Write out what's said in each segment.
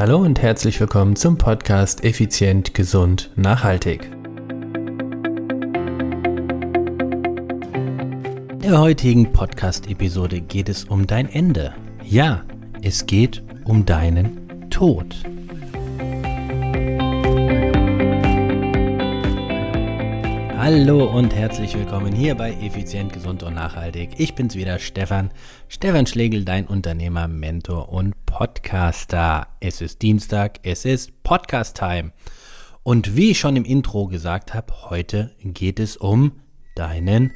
Hallo und herzlich willkommen zum Podcast Effizient, Gesund, Nachhaltig. In der heutigen Podcast-Episode geht es um dein Ende. Ja, es geht um deinen Tod. Hallo und herzlich willkommen hier bei Effizient, Gesund und Nachhaltig. Ich bin's wieder, Stefan. Stefan Schlegel, dein Unternehmer, Mentor und Podcaster. Es ist Dienstag, es ist Podcast-Time. Und wie ich schon im Intro gesagt habe, heute geht es um deinen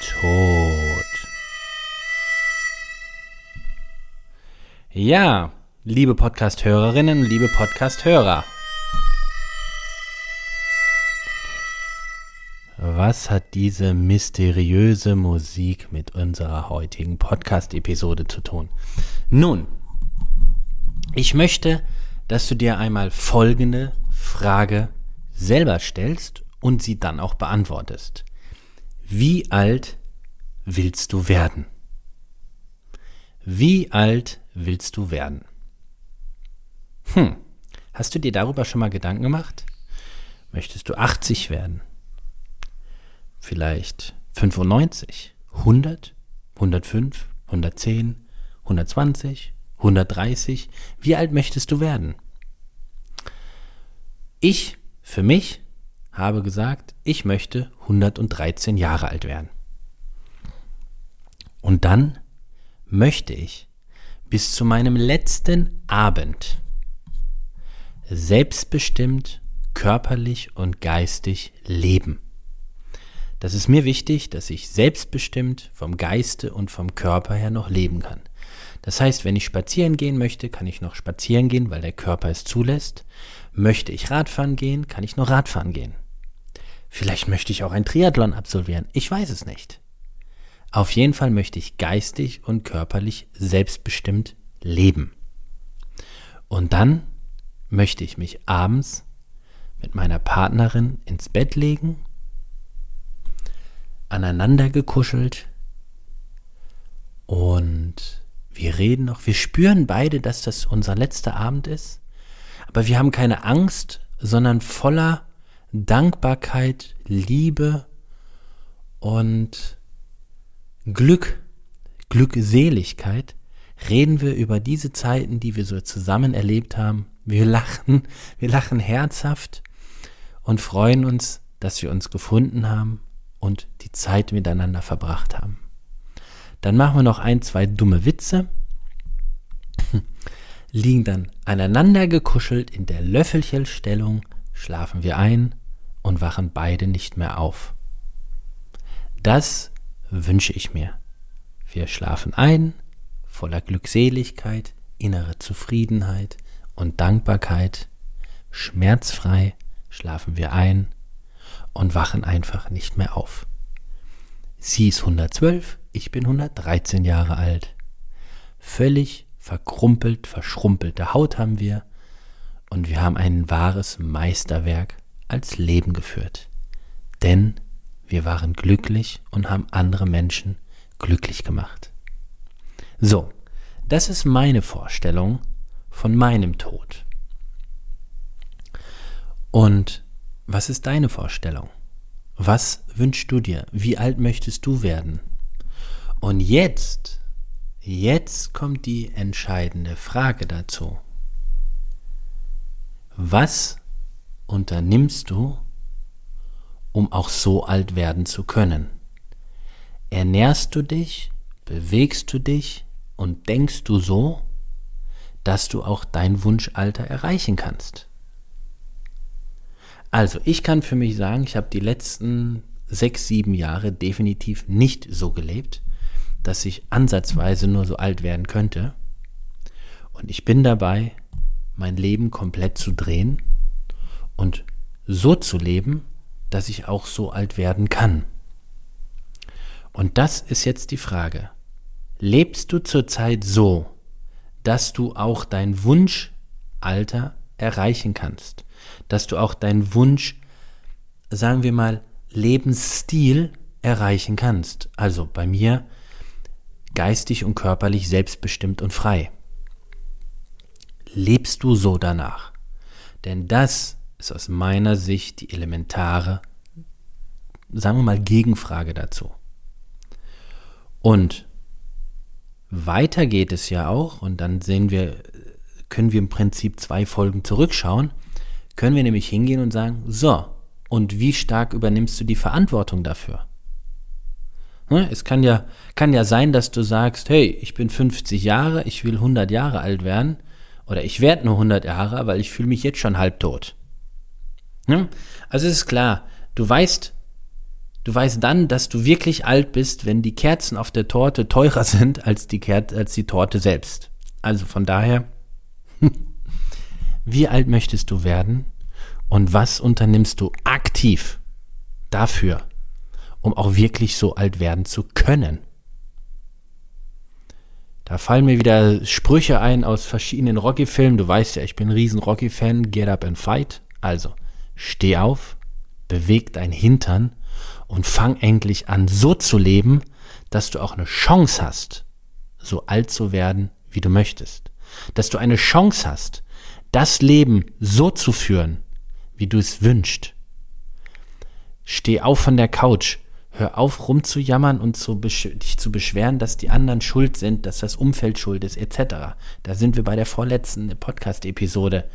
Tod. Ja, liebe Podcast-Hörerinnen, liebe Podcast-Hörer. Was hat diese mysteriöse Musik mit unserer heutigen Podcast-Episode zu tun? Nun, ich möchte, dass du dir einmal folgende Frage selber stellst und sie dann auch beantwortest. Wie alt willst du werden? Wie alt willst du werden? Hm, hast du dir darüber schon mal Gedanken gemacht? Möchtest du 80 werden? Vielleicht 95, 100, 105, 110, 120, 130? Wie alt möchtest du werden? Ich, für mich, habe gesagt, ich möchte 113 Jahre alt werden. Und dann möchte ich bis zu meinem letzten Abend selbstbestimmt, körperlich und geistig leben. Das ist mir wichtig, dass ich selbstbestimmt vom Geiste und vom Körper her noch leben kann. Das heißt, wenn ich spazieren gehen möchte, kann ich noch spazieren gehen, weil der Körper es zulässt. Möchte ich Radfahren gehen, kann ich noch Radfahren gehen. Vielleicht möchte ich auch ein Triathlon absolvieren. Ich weiß es nicht. Auf jeden Fall möchte ich geistig und körperlich selbstbestimmt leben. Und dann möchte ich mich abends mit meiner Partnerin ins Bett legen aneinander gekuschelt und wir reden noch, wir spüren beide, dass das unser letzter Abend ist, aber wir haben keine Angst, sondern voller Dankbarkeit, Liebe und Glück, Glückseligkeit reden wir über diese Zeiten, die wir so zusammen erlebt haben. Wir lachen, wir lachen herzhaft und freuen uns, dass wir uns gefunden haben und die Zeit miteinander verbracht haben. Dann machen wir noch ein, zwei dumme Witze, liegen dann aneinander gekuschelt in der Löffelchenstellung, schlafen wir ein und wachen beide nicht mehr auf. Das wünsche ich mir. Wir schlafen ein, voller Glückseligkeit, innere Zufriedenheit und Dankbarkeit, schmerzfrei schlafen wir ein und wachen einfach nicht mehr auf. Sie ist 112, ich bin 113 Jahre alt. Völlig verkrumpelt, verschrumpelte Haut haben wir und wir haben ein wahres Meisterwerk als Leben geführt. Denn wir waren glücklich und haben andere Menschen glücklich gemacht. So, das ist meine Vorstellung von meinem Tod. Und was ist deine Vorstellung? Was wünschst du dir? Wie alt möchtest du werden? Und jetzt, jetzt kommt die entscheidende Frage dazu. Was unternimmst du, um auch so alt werden zu können? Ernährst du dich, bewegst du dich und denkst du so, dass du auch dein Wunschalter erreichen kannst? Also, ich kann für mich sagen, ich habe die letzten sechs, sieben Jahre definitiv nicht so gelebt, dass ich ansatzweise nur so alt werden könnte. Und ich bin dabei, mein Leben komplett zu drehen und so zu leben, dass ich auch so alt werden kann. Und das ist jetzt die Frage. Lebst du zurzeit so, dass du auch dein Wunschalter erreichen kannst? Dass du auch deinen Wunsch, sagen wir mal, Lebensstil erreichen kannst. Also bei mir geistig und körperlich selbstbestimmt und frei. Lebst du so danach? Denn das ist aus meiner Sicht die elementare, sagen wir mal, Gegenfrage dazu. Und weiter geht es ja auch, und dann sehen wir, können wir im Prinzip zwei Folgen zurückschauen, können wir nämlich hingehen und sagen, so, und wie stark übernimmst du die Verantwortung dafür? Ne, es kann ja, kann ja sein, dass du sagst, hey, ich bin 50 Jahre, ich will 100 Jahre alt werden oder ich werde nur 100 Jahre, weil ich fühle mich jetzt schon halbtot. Ne? Also es ist klar, du weißt, du weißt dann, dass du wirklich alt bist, wenn die Kerzen auf der Torte teurer sind als die, Ker als die Torte selbst. Also von daher, wie alt möchtest du werden und was unternimmst du aktiv dafür, um auch wirklich so alt werden zu können. Da fallen mir wieder Sprüche ein aus verschiedenen Rocky-Filmen. Du weißt ja, ich bin ein riesen Rocky-Fan. Get up and fight. Also, steh auf, beweg dein Hintern und fang endlich an, so zu leben, dass du auch eine Chance hast, so alt zu werden, wie du möchtest. Dass du eine Chance hast, das Leben so zu führen, wie du es wünschst. Steh auf von der Couch, Hör auf, rumzujammern und zu dich zu beschweren, dass die anderen schuld sind, dass das Umfeld schuld ist, etc. Da sind wir bei der vorletzten Podcast-Episode.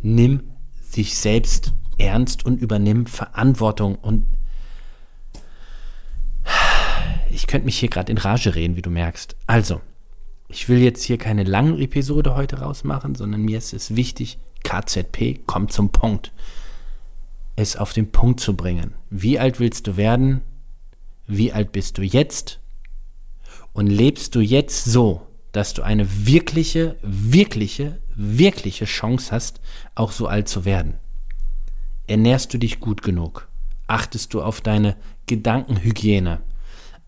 Nimm sich selbst ernst und übernimm Verantwortung. Und ich könnte mich hier gerade in Rage reden, wie du merkst. Also, ich will jetzt hier keine lange Episode heute rausmachen, sondern mir ist es wichtig, KZP kommt zum Punkt. Es auf den Punkt zu bringen. Wie alt willst du werden? wie alt bist du jetzt und lebst du jetzt so, dass du eine wirkliche, wirkliche, wirkliche Chance hast, auch so alt zu werden. Ernährst du dich gut genug? Achtest du auf deine Gedankenhygiene?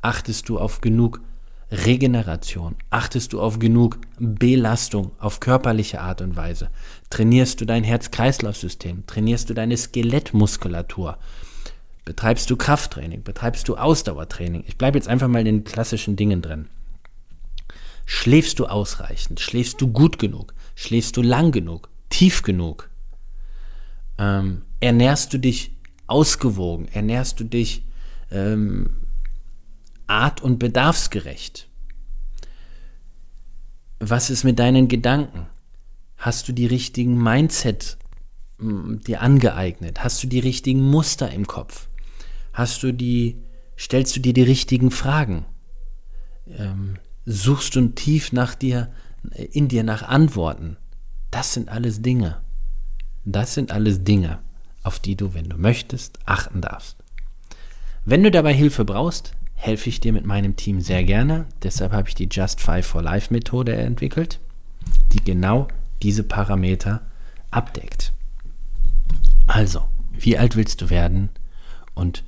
Achtest du auf genug Regeneration? Achtest du auf genug Belastung auf körperliche Art und Weise? Trainierst du dein Herz-Kreislauf-System? Trainierst du deine Skelettmuskulatur? Betreibst du Krafttraining? Betreibst du Ausdauertraining? Ich bleibe jetzt einfach mal in den klassischen Dingen drin. Schläfst du ausreichend? Schläfst du gut genug? Schläfst du lang genug? Tief genug? Ähm, ernährst du dich ausgewogen? Ernährst du dich ähm, art- und bedarfsgerecht? Was ist mit deinen Gedanken? Hast du die richtigen Mindset dir angeeignet? Hast du die richtigen Muster im Kopf? Hast du die, stellst du dir die richtigen Fragen? Ähm, suchst du tief nach dir, in dir nach Antworten? Das sind alles Dinge. Das sind alles Dinge, auf die du, wenn du möchtest, achten darfst. Wenn du dabei Hilfe brauchst, helfe ich dir mit meinem Team sehr gerne. Deshalb habe ich die Just Five for Life Methode entwickelt, die genau diese Parameter abdeckt. Also, wie alt willst du werden und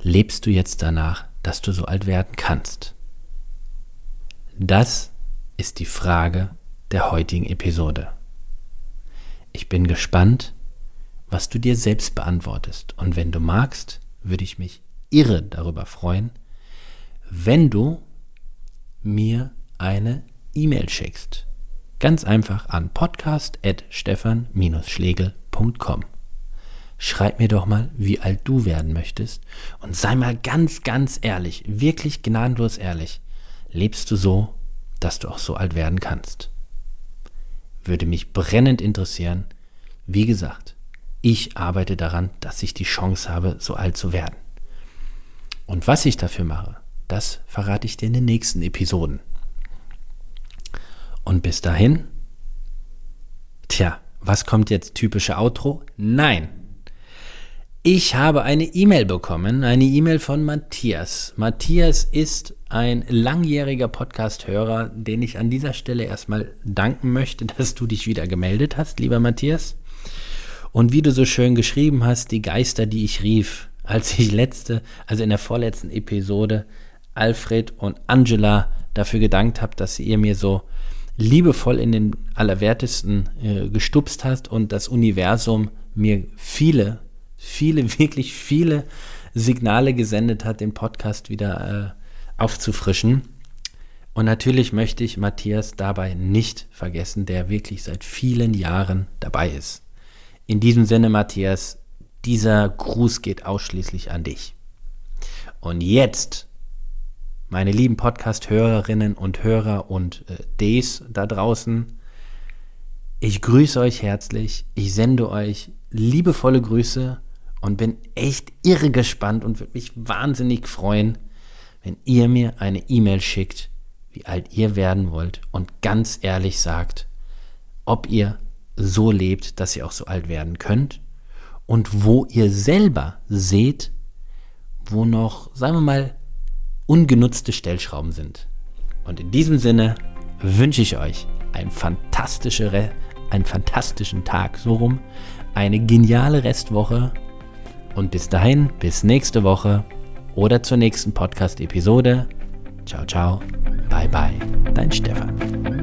lebst du jetzt danach, dass du so alt werden kannst? Das ist die Frage der heutigen Episode. Ich bin gespannt, was du dir selbst beantwortest. Und wenn du magst, würde ich mich irre darüber freuen, wenn du mir eine E-Mail schickst. Ganz einfach an podcast.stefan-schlegel.com schreib mir doch mal, wie alt du werden möchtest und sei mal ganz, ganz ehrlich, wirklich gnadenlos ehrlich. Lebst du so, dass du auch so alt werden kannst? Würde mich brennend interessieren. Wie gesagt, ich arbeite daran, dass ich die Chance habe, so alt zu werden. Und was ich dafür mache, das verrate ich dir in den nächsten Episoden. Und bis dahin, tja, was kommt jetzt typische Outro? Nein, ich habe eine E-Mail bekommen, eine E-Mail von Matthias. Matthias ist ein langjähriger Podcast-Hörer, den ich an dieser Stelle erstmal danken möchte, dass du dich wieder gemeldet hast, lieber Matthias. Und wie du so schön geschrieben hast, die Geister, die ich rief, als ich letzte, also in der vorletzten Episode, Alfred und Angela dafür gedankt habe, dass ihr mir so liebevoll in den Allerwertesten äh, gestupst hast und das Universum mir viele viele, wirklich viele Signale gesendet hat, den Podcast wieder äh, aufzufrischen. Und natürlich möchte ich Matthias dabei nicht vergessen, der wirklich seit vielen Jahren dabei ist. In diesem Sinne, Matthias, dieser Gruß geht ausschließlich an dich. Und jetzt, meine lieben Podcast-Hörerinnen und Hörer und äh, Ds da draußen, ich grüße euch herzlich, ich sende euch liebevolle Grüße und bin echt irre gespannt und würde mich wahnsinnig freuen, wenn ihr mir eine E-Mail schickt wie alt ihr werden wollt und ganz ehrlich sagt, ob ihr so lebt, dass ihr auch so alt werden könnt und wo ihr selber seht, wo noch, sagen wir mal, ungenutzte Stellschrauben sind. Und in diesem Sinne wünsche ich euch ein fantastische, einen fantastischen Tag, so rum, eine geniale Restwoche und bis dahin, bis nächste Woche oder zur nächsten Podcast-Episode. Ciao, ciao. Bye bye, dein Stefan.